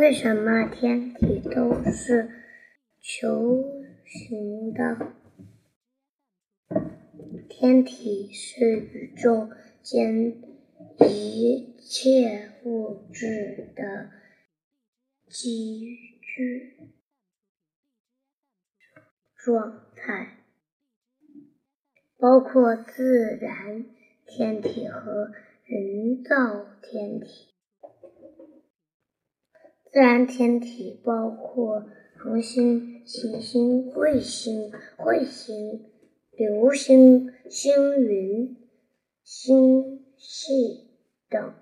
为什么天体都是球形的？天体是宇宙间一切物质的集聚状态，包括自然天体和人造天体。自然天体包括恒星、行星、卫星、彗星、流星、星云、星系等；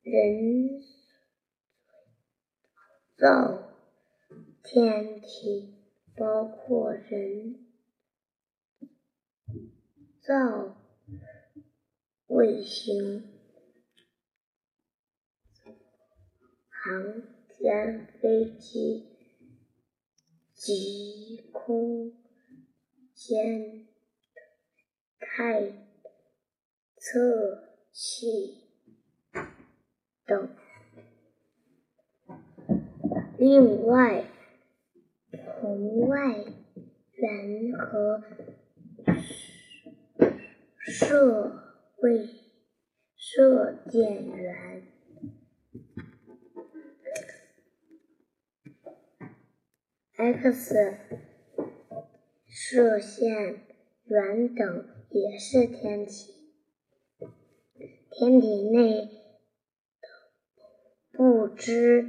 人造天体包括人造卫星。航天飞机、及空间探测器等。另外，红外源和射卫射电源。X 射线源等也是天体。天体内不知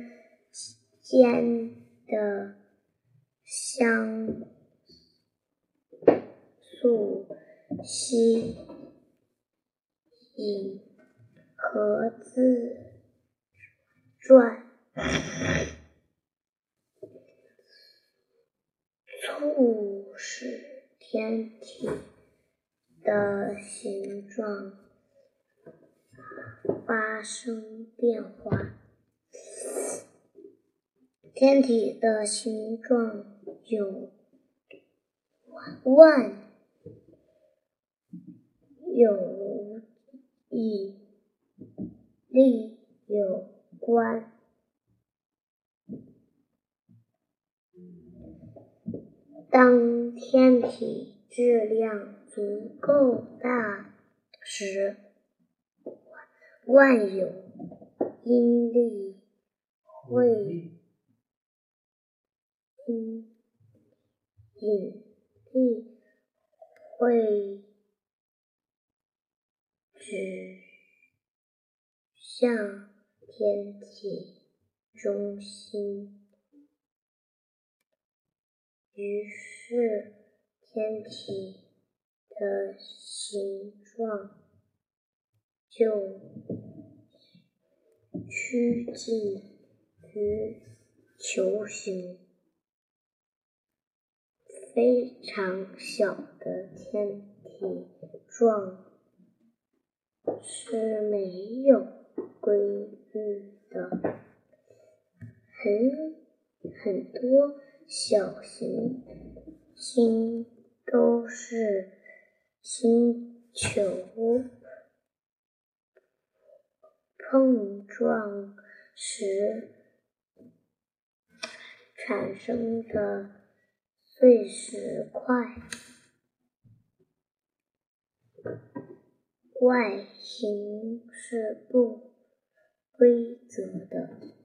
间的相互吸引和自转。促使天体的形状发生变化。天体的形状有万有引力有关。当天体质量足够大时，万有引力会引力会指向天体中心。于是，天体的形状就趋近于球形。非常小的天体状是没有规律的，很很多。小行星都是星球碰撞时产生的碎石块。外形是不规则的。